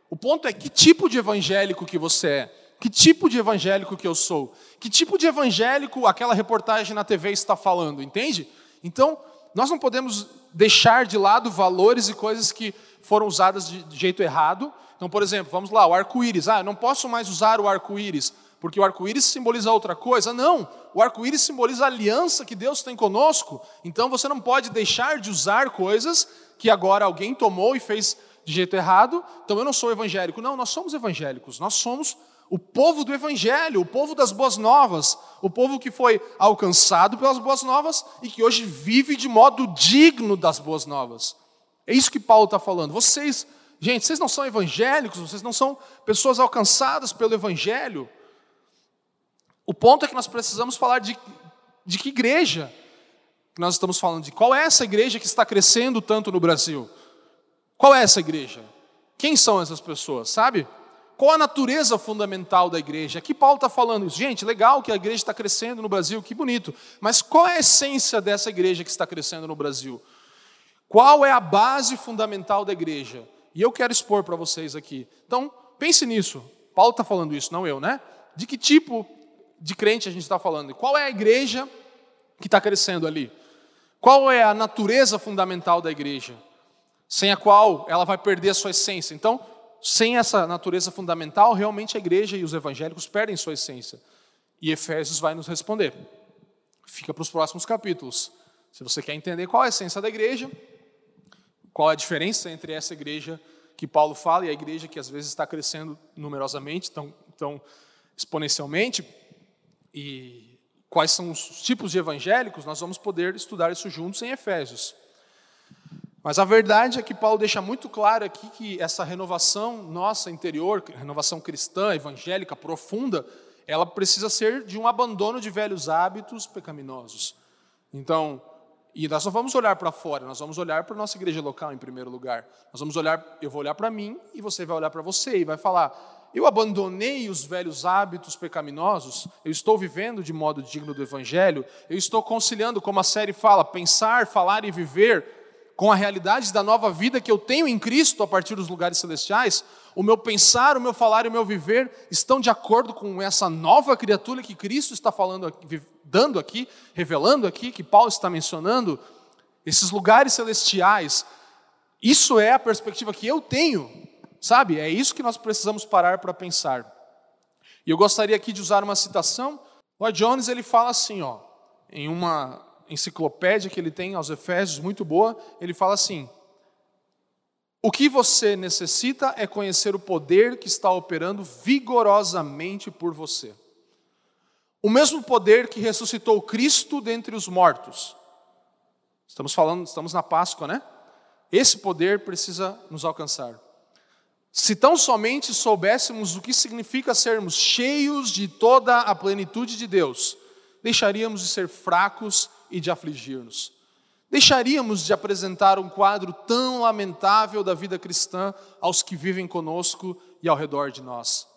Speaker 2: O ponto é que tipo de evangélico que você é. Que tipo de evangélico que eu sou? Que tipo de evangélico aquela reportagem na TV está falando, entende? Então, nós não podemos deixar de lado valores e coisas que foram usadas de jeito errado. Então, por exemplo, vamos lá, o arco-íris. Ah, eu não posso mais usar o arco-íris, porque o arco-íris simboliza outra coisa. Não, o arco-íris simboliza a aliança que Deus tem conosco. Então, você não pode deixar de usar coisas que agora alguém tomou e fez de jeito errado. Então, eu não sou evangélico. Não, nós somos evangélicos. Nós somos o povo do Evangelho, o povo das boas novas, o povo que foi alcançado pelas boas novas e que hoje vive de modo digno das boas novas. É isso que Paulo está falando. Vocês, gente, vocês não são evangélicos, vocês não são pessoas alcançadas pelo Evangelho. O ponto é que nós precisamos falar de, de que igreja que nós estamos falando, de qual é essa igreja que está crescendo tanto no Brasil. Qual é essa igreja? Quem são essas pessoas, sabe? Qual a natureza fundamental da igreja? Aqui Paulo está falando. Gente, legal que a igreja está crescendo no Brasil, que bonito. Mas qual é a essência dessa igreja que está crescendo no Brasil? Qual é a base fundamental da igreja? E eu quero expor para vocês aqui. Então, pense nisso. Paulo está falando isso, não eu, né? De que tipo de crente a gente está falando? Qual é a igreja que está crescendo ali? Qual é a natureza fundamental da igreja? Sem a qual ela vai perder a sua essência. Então, sem essa natureza fundamental, realmente a igreja e os evangélicos perdem sua essência. E Efésios vai nos responder. Fica para os próximos capítulos. Se você quer entender qual é a essência da igreja, qual é a diferença entre essa igreja que Paulo fala e a igreja que às vezes está crescendo numerosamente, tão, tão exponencialmente, e quais são os tipos de evangélicos, nós vamos poder estudar isso juntos em Efésios. Mas a verdade é que Paulo deixa muito claro aqui que essa renovação nossa interior, renovação cristã, evangélica, profunda, ela precisa ser de um abandono de velhos hábitos pecaminosos. Então, e nós não vamos olhar para fora, nós vamos olhar para a nossa igreja local em primeiro lugar. Nós vamos olhar, eu vou olhar para mim e você vai olhar para você e vai falar: eu abandonei os velhos hábitos pecaminosos, eu estou vivendo de modo digno do evangelho, eu estou conciliando, como a série fala, pensar, falar e viver com a realidade da nova vida que eu tenho em Cristo a partir dos lugares celestiais, o meu pensar, o meu falar e o meu viver estão de acordo com essa nova criatura que Cristo está falando, dando aqui, revelando aqui, que Paulo está mencionando, esses lugares celestiais. Isso é a perspectiva que eu tenho, sabe? É isso que nós precisamos parar para pensar. E eu gostaria aqui de usar uma citação. Lloyd Jones ele fala assim, ó, em uma enciclopédia que ele tem aos Efésios, muito boa, ele fala assim: O que você necessita é conhecer o poder que está operando vigorosamente por você. O mesmo poder que ressuscitou Cristo dentre os mortos. Estamos falando, estamos na Páscoa, né? Esse poder precisa nos alcançar. Se tão somente soubéssemos o que significa sermos cheios de toda a plenitude de Deus, deixaríamos de ser fracos e de afligir-nos. Deixaríamos de apresentar um quadro tão lamentável da vida cristã aos que vivem conosco e ao redor de nós.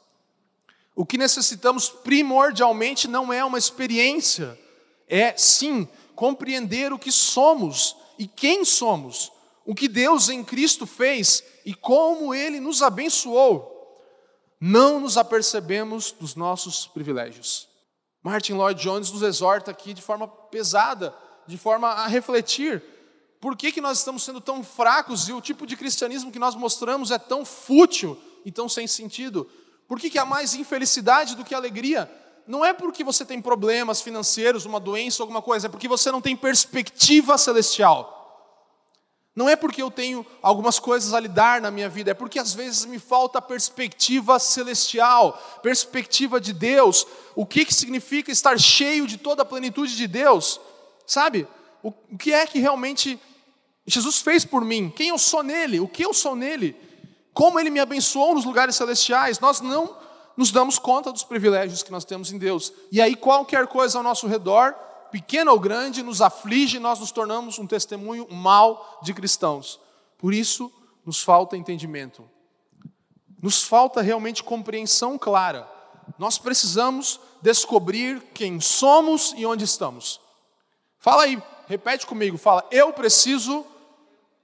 Speaker 2: O que necessitamos primordialmente não é uma experiência, é sim compreender o que somos e quem somos, o que Deus em Cristo fez e como Ele nos abençoou. Não nos apercebemos dos nossos privilégios. Martin Lloyd Jones nos exorta aqui de forma pesada, de forma a refletir, Por que, que nós estamos sendo tão fracos e o tipo de cristianismo que nós mostramos é tão fútil e tão sem sentido? Por que, que há mais infelicidade do que alegria? Não é porque você tem problemas financeiros, uma doença, alguma coisa, é porque você não tem perspectiva celestial. Não é porque eu tenho algumas coisas a lidar na minha vida, é porque às vezes me falta perspectiva celestial, perspectiva de Deus. O que, que significa estar cheio de toda a plenitude de Deus? Sabe? O, o que é que realmente Jesus fez por mim? Quem eu sou nele? O que eu sou nele? Como ele me abençoou nos lugares celestiais? Nós não nos damos conta dos privilégios que nós temos em Deus. E aí, qualquer coisa ao nosso redor pequena ou grande, nos aflige e nós nos tornamos um testemunho mal de cristãos. Por isso, nos falta entendimento. Nos falta realmente compreensão clara. Nós precisamos descobrir quem somos e onde estamos. Fala aí, repete comigo, fala: eu preciso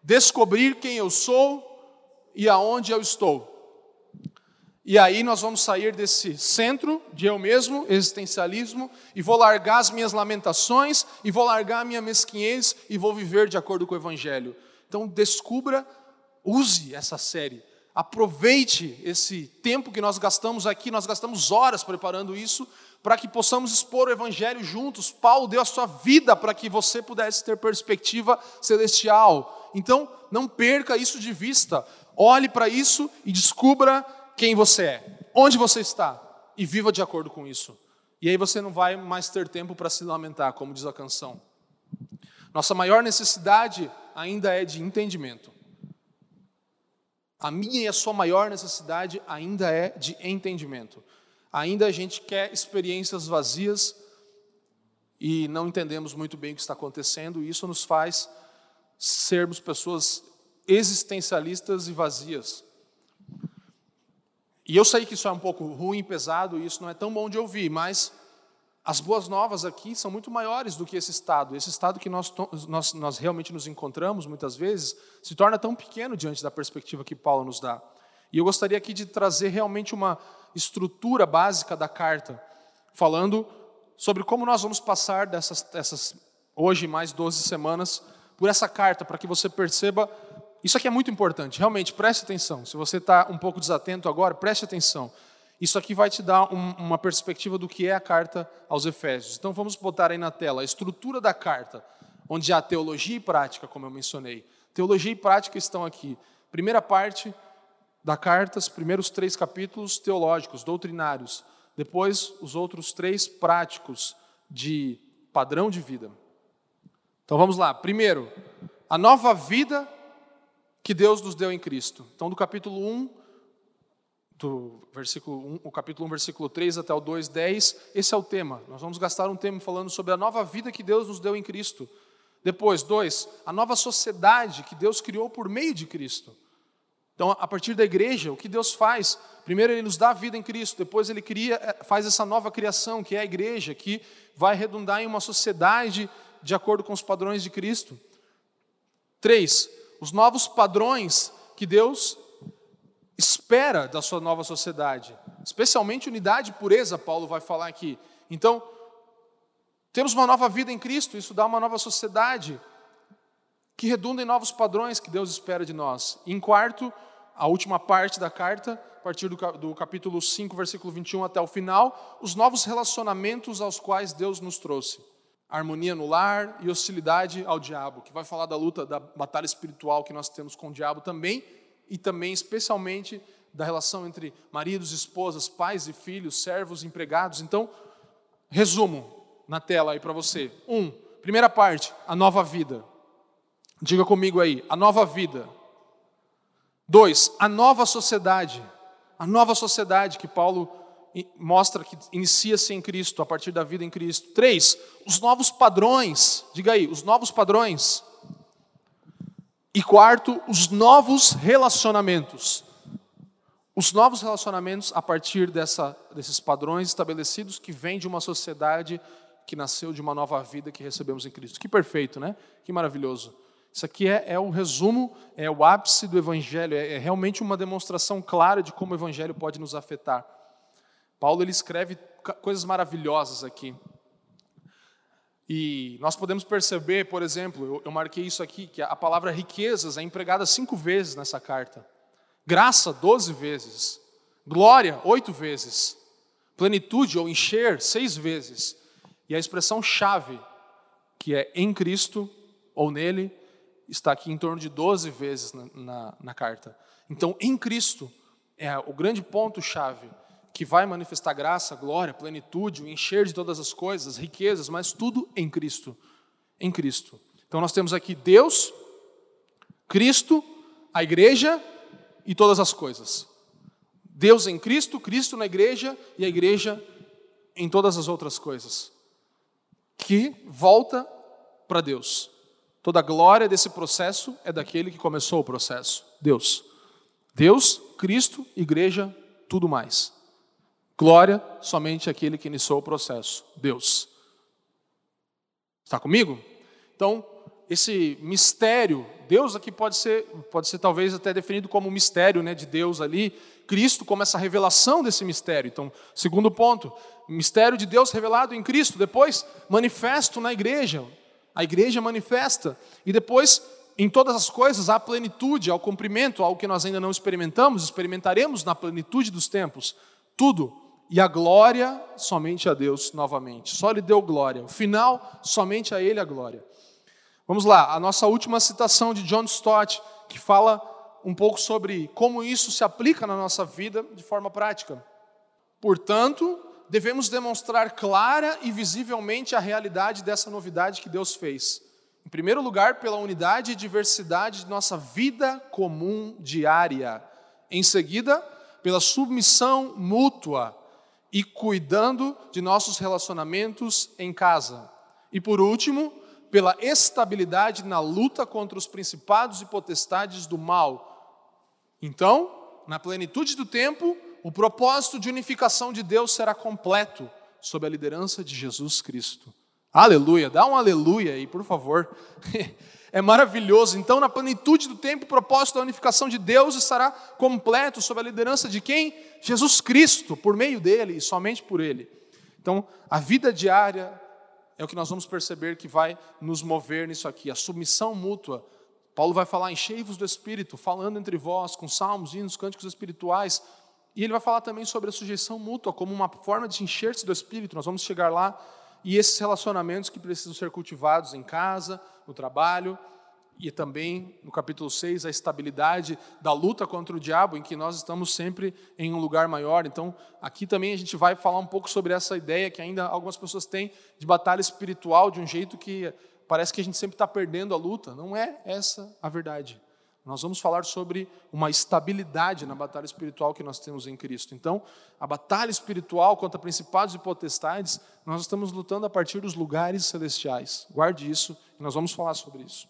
Speaker 2: descobrir quem eu sou e aonde eu estou. E aí nós vamos sair desse centro de eu mesmo, existencialismo, e vou largar as minhas lamentações, e vou largar a minha mesquinhez, e vou viver de acordo com o Evangelho. Então descubra, use essa série, aproveite esse tempo que nós gastamos aqui, nós gastamos horas preparando isso, para que possamos expor o Evangelho juntos. Paulo deu a sua vida para que você pudesse ter perspectiva celestial. Então, não perca isso de vista. Olhe para isso e descubra quem você é, onde você está e viva de acordo com isso. E aí você não vai mais ter tempo para se lamentar, como diz a canção. Nossa maior necessidade ainda é de entendimento. A minha e a sua maior necessidade ainda é de entendimento. Ainda a gente quer experiências vazias e não entendemos muito bem o que está acontecendo, e isso nos faz sermos pessoas existencialistas e vazias. E eu sei que isso é um pouco ruim, pesado, e isso não é tão bom de ouvir, mas as boas novas aqui são muito maiores do que esse estado. Esse estado que nós, nós, nós realmente nos encontramos, muitas vezes, se torna tão pequeno diante da perspectiva que Paulo nos dá. E eu gostaria aqui de trazer realmente uma estrutura básica da carta, falando sobre como nós vamos passar dessas, dessas hoje mais 12 semanas por essa carta, para que você perceba isso aqui é muito importante, realmente, preste atenção. Se você está um pouco desatento agora, preste atenção. Isso aqui vai te dar um, uma perspectiva do que é a carta aos Efésios. Então vamos botar aí na tela a estrutura da carta, onde há teologia e prática, como eu mencionei. Teologia e prática estão aqui. Primeira parte da carta, os primeiros três capítulos teológicos, doutrinários. Depois, os outros três práticos, de padrão de vida. Então vamos lá. Primeiro, a nova vida que Deus nos deu em Cristo. Então, do capítulo 1, do versículo 1, o capítulo 1, versículo 3 até o 2, 10, esse é o tema. Nós vamos gastar um tempo falando sobre a nova vida que Deus nos deu em Cristo. Depois, dois, a nova sociedade que Deus criou por meio de Cristo. Então, a partir da igreja, o que Deus faz? Primeiro, Ele nos dá vida em Cristo, depois, Ele cria, eh, faz essa nova criação, que é a igreja, que vai redundar em uma sociedade de acordo com os padrões de Cristo. Três, os novos padrões que Deus espera da sua nova sociedade, especialmente unidade e pureza, Paulo vai falar aqui. Então, temos uma nova vida em Cristo, isso dá uma nova sociedade que redunda em novos padrões que Deus espera de nós. E em quarto, a última parte da carta, a partir do, capítulo 5, versículo 21 até o final, os novos relacionamentos aos quais Deus nos trouxe harmonia no lar e hostilidade ao diabo, que vai falar da luta, da batalha espiritual que nós temos com o diabo também, e também especialmente da relação entre maridos, esposas, pais e filhos, servos, empregados. Então, resumo na tela aí para você. Um, primeira parte, a nova vida. Diga comigo aí, a nova vida. Dois, a nova sociedade. A nova sociedade que Paulo mostra que inicia-se em Cristo, a partir da vida em Cristo. Três, os novos padrões. Diga aí, os novos padrões. E quarto, os novos relacionamentos. Os novos relacionamentos a partir dessa, desses padrões estabelecidos que vêm de uma sociedade que nasceu de uma nova vida que recebemos em Cristo. Que perfeito, né? Que maravilhoso. Isso aqui é, é o resumo, é o ápice do Evangelho, é, é realmente uma demonstração clara de como o Evangelho pode nos afetar. Paulo ele escreve coisas maravilhosas aqui. E nós podemos perceber, por exemplo, eu, eu marquei isso aqui, que a palavra riquezas é empregada cinco vezes nessa carta, graça, doze vezes, glória, oito vezes, plenitude ou encher, seis vezes, e a expressão chave, que é em Cristo ou nele, está aqui em torno de doze vezes na, na, na carta. Então, em Cristo é o grande ponto-chave que vai manifestar graça, glória, plenitude, o encher de todas as coisas, riquezas, mas tudo em Cristo. Em Cristo. Então nós temos aqui Deus, Cristo, a igreja e todas as coisas. Deus em Cristo, Cristo na igreja e a igreja em todas as outras coisas. Que volta para Deus. Toda a glória desse processo é daquele que começou o processo, Deus. Deus, Cristo, igreja, tudo mais. Glória somente aquele que iniciou o processo, Deus. Está comigo? Então, esse mistério, Deus aqui pode ser, pode ser talvez até definido como mistério né, de Deus ali, Cristo como essa revelação desse mistério. Então, segundo ponto, mistério de Deus revelado em Cristo, depois manifesto na igreja, a igreja manifesta, e depois em todas as coisas há plenitude, ao cumprimento, algo que nós ainda não experimentamos, experimentaremos na plenitude dos tempos, tudo e a glória somente a Deus novamente. Só lhe deu glória. O final, somente a Ele a glória. Vamos lá, a nossa última citação de John Stott, que fala um pouco sobre como isso se aplica na nossa vida de forma prática. Portanto, devemos demonstrar clara e visivelmente a realidade dessa novidade que Deus fez. Em primeiro lugar, pela unidade e diversidade de nossa vida comum diária. Em seguida, pela submissão mútua e cuidando de nossos relacionamentos em casa. E por último, pela estabilidade na luta contra os principados e potestades do mal. Então, na plenitude do tempo, o propósito de unificação de Deus será completo sob a liderança de Jesus Cristo. Aleluia, dá um aleluia aí, por favor. é maravilhoso. Então, na plenitude do tempo, o propósito da unificação de Deus estará completo sob a liderança de quem? Jesus Cristo, por meio dele e somente por ele. Então, a vida diária é o que nós vamos perceber que vai nos mover nisso aqui, a submissão mútua. Paulo vai falar enchei-vos do Espírito, falando entre vós, com salmos, hinos, cânticos espirituais. E ele vai falar também sobre a sujeição mútua, como uma forma de encher-se do Espírito. Nós vamos chegar lá e esses relacionamentos que precisam ser cultivados em casa, no trabalho, e também no capítulo 6, a estabilidade da luta contra o diabo, em que nós estamos sempre em um lugar maior. Então, aqui também a gente vai falar um pouco sobre essa ideia que ainda algumas pessoas têm de batalha espiritual, de um jeito que parece que a gente sempre está perdendo a luta. Não é essa a verdade. Nós vamos falar sobre uma estabilidade na batalha espiritual que nós temos em Cristo. Então, a batalha espiritual contra principados e potestades, nós estamos lutando a partir dos lugares celestiais. Guarde isso e nós vamos falar sobre isso.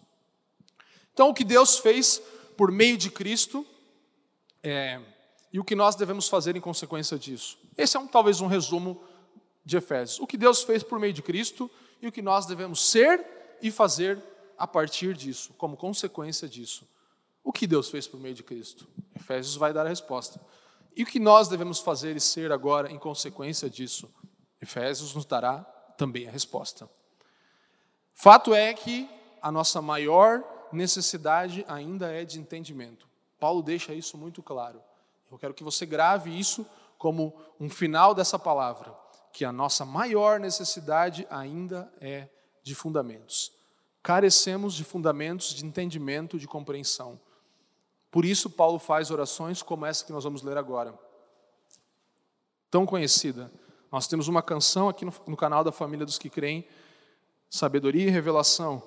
Speaker 2: Então, o que Deus fez por meio de Cristo é, e o que nós devemos fazer em consequência disso. Esse é um, talvez um resumo de Efésios. O que Deus fez por meio de Cristo e o que nós devemos ser e fazer a partir disso, como consequência disso. O que Deus fez por meio de Cristo? Efésios vai dar a resposta. E o que nós devemos fazer e ser agora em consequência disso? Efésios nos dará também a resposta. Fato é que a nossa maior necessidade ainda é de entendimento. Paulo deixa isso muito claro. Eu quero que você grave isso como um final dessa palavra, que a nossa maior necessidade ainda é de fundamentos. Carecemos de fundamentos de entendimento, de compreensão. Por isso, Paulo faz orações como essa que nós vamos ler agora. Tão conhecida. Nós temos uma canção aqui no, no canal da Família dos que Creem, Sabedoria e Revelação,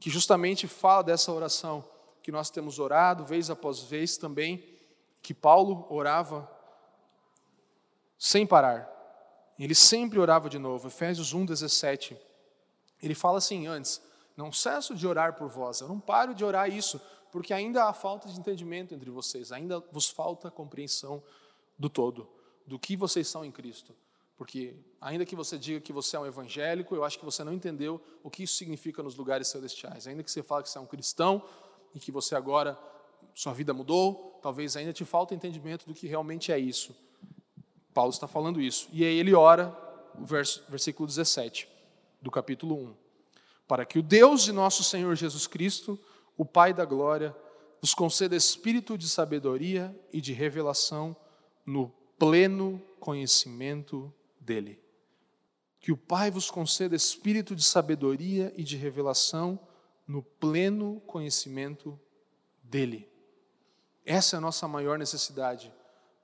Speaker 2: que justamente fala dessa oração que nós temos orado vez após vez também, que Paulo orava sem parar. Ele sempre orava de novo. Efésios 1:17. Ele fala assim antes: Não cesso de orar por vós. Eu não paro de orar isso, porque ainda há falta de entendimento entre vocês, ainda vos falta compreensão do todo, do que vocês são em Cristo. Porque, ainda que você diga que você é um evangélico, eu acho que você não entendeu o que isso significa nos lugares celestiais. Ainda que você fale que você é um cristão e que você agora, sua vida mudou, talvez ainda te falta entendimento do que realmente é isso. Paulo está falando isso. E aí ele ora, verso, versículo 17. do capítulo 1. Para que o Deus de nosso Senhor Jesus Cristo, o Pai da glória, nos conceda espírito de sabedoria e de revelação no pleno conhecimento dele. Que o Pai vos conceda espírito de sabedoria e de revelação no pleno conhecimento dele. Essa é a nossa maior necessidade,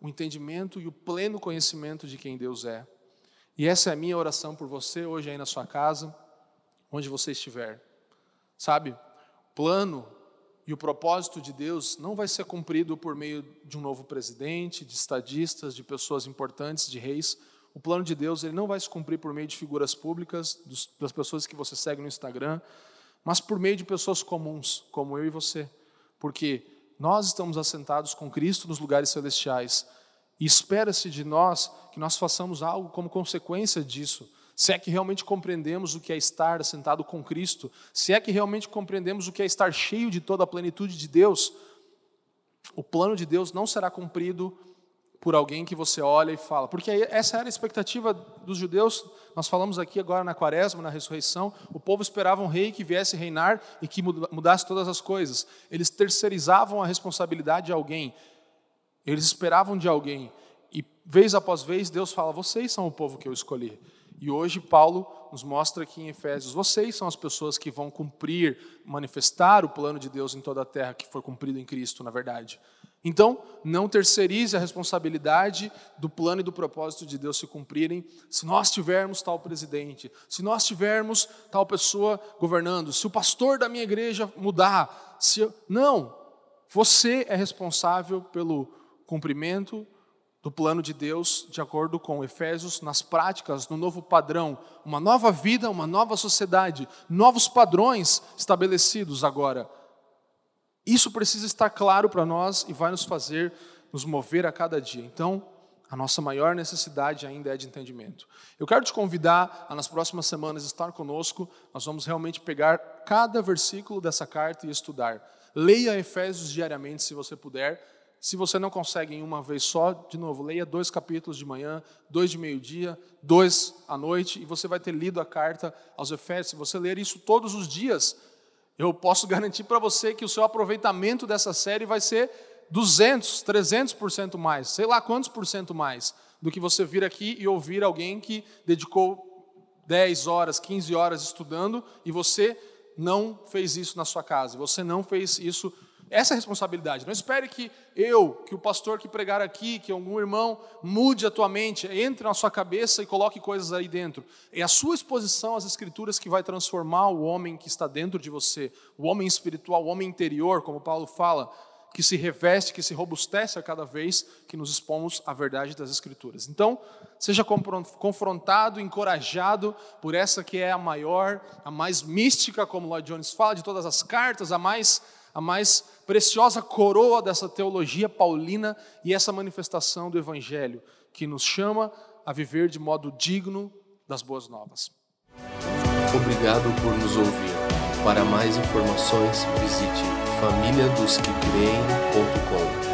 Speaker 2: o entendimento e o pleno conhecimento de quem Deus é. E essa é a minha oração por você hoje aí na sua casa, onde você estiver. Sabe, plano e o propósito de Deus não vai ser cumprido por meio de um novo presidente, de estadistas, de pessoas importantes, de reis. O plano de Deus ele não vai se cumprir por meio de figuras públicas, dos, das pessoas que você segue no Instagram, mas por meio de pessoas comuns, como eu e você. Porque nós estamos assentados com Cristo nos lugares celestiais e espera-se de nós que nós façamos algo como consequência disso se é que realmente compreendemos o que é estar sentado com Cristo, se é que realmente compreendemos o que é estar cheio de toda a plenitude de Deus, o plano de Deus não será cumprido por alguém que você olha e fala, porque essa era a expectativa dos judeus. Nós falamos aqui agora na Quaresma, na ressurreição, o povo esperava um rei que viesse reinar e que mudasse todas as coisas. Eles terceirizavam a responsabilidade de alguém. Eles esperavam de alguém. E vez após vez Deus fala: "Vocês são o povo que eu escolhi". E hoje Paulo nos mostra aqui em Efésios: vocês são as pessoas que vão cumprir, manifestar o plano de Deus em toda a terra, que foi cumprido em Cristo, na verdade. Então, não terceirize a responsabilidade do plano e do propósito de Deus se cumprirem se nós tivermos tal presidente, se nós tivermos tal pessoa governando, se o pastor da minha igreja mudar. Se eu... Não, você é responsável pelo cumprimento do plano de Deus, de acordo com Efésios, nas práticas, no novo padrão, uma nova vida, uma nova sociedade, novos padrões estabelecidos agora. Isso precisa estar claro para nós e vai nos fazer nos mover a cada dia. Então, a nossa maior necessidade ainda é de entendimento. Eu quero te convidar a nas próximas semanas estar conosco. Nós vamos realmente pegar cada versículo dessa carta e estudar. Leia Efésios diariamente, se você puder. Se você não consegue em uma vez só, de novo, leia dois capítulos de manhã, dois de meio-dia, dois à noite, e você vai ter lido a carta aos Efésios. Se você ler isso todos os dias, eu posso garantir para você que o seu aproveitamento dessa série vai ser 200, 300% mais, sei lá quantos por cento mais, do que você vir aqui e ouvir alguém que dedicou 10 horas, 15 horas estudando e você não fez isso na sua casa, você não fez isso essa é a responsabilidade. Não espere que eu, que o pastor que pregar aqui, que algum irmão mude a tua mente, entre na sua cabeça e coloque coisas aí dentro. É a sua exposição às escrituras que vai transformar o homem que está dentro de você, o homem espiritual, o homem interior, como Paulo fala, que se reveste, que se robustece a cada vez que nos expomos à verdade das escrituras. Então, seja confrontado, encorajado por essa que é a maior, a mais mística, como Lloyd Jones fala, de todas as cartas, a mais a mais preciosa coroa dessa teologia paulina e essa manifestação do Evangelho, que nos chama a viver de modo digno das boas novas.
Speaker 1: Obrigado por nos ouvir. Para mais informações, visite famíliadosquecreem.com.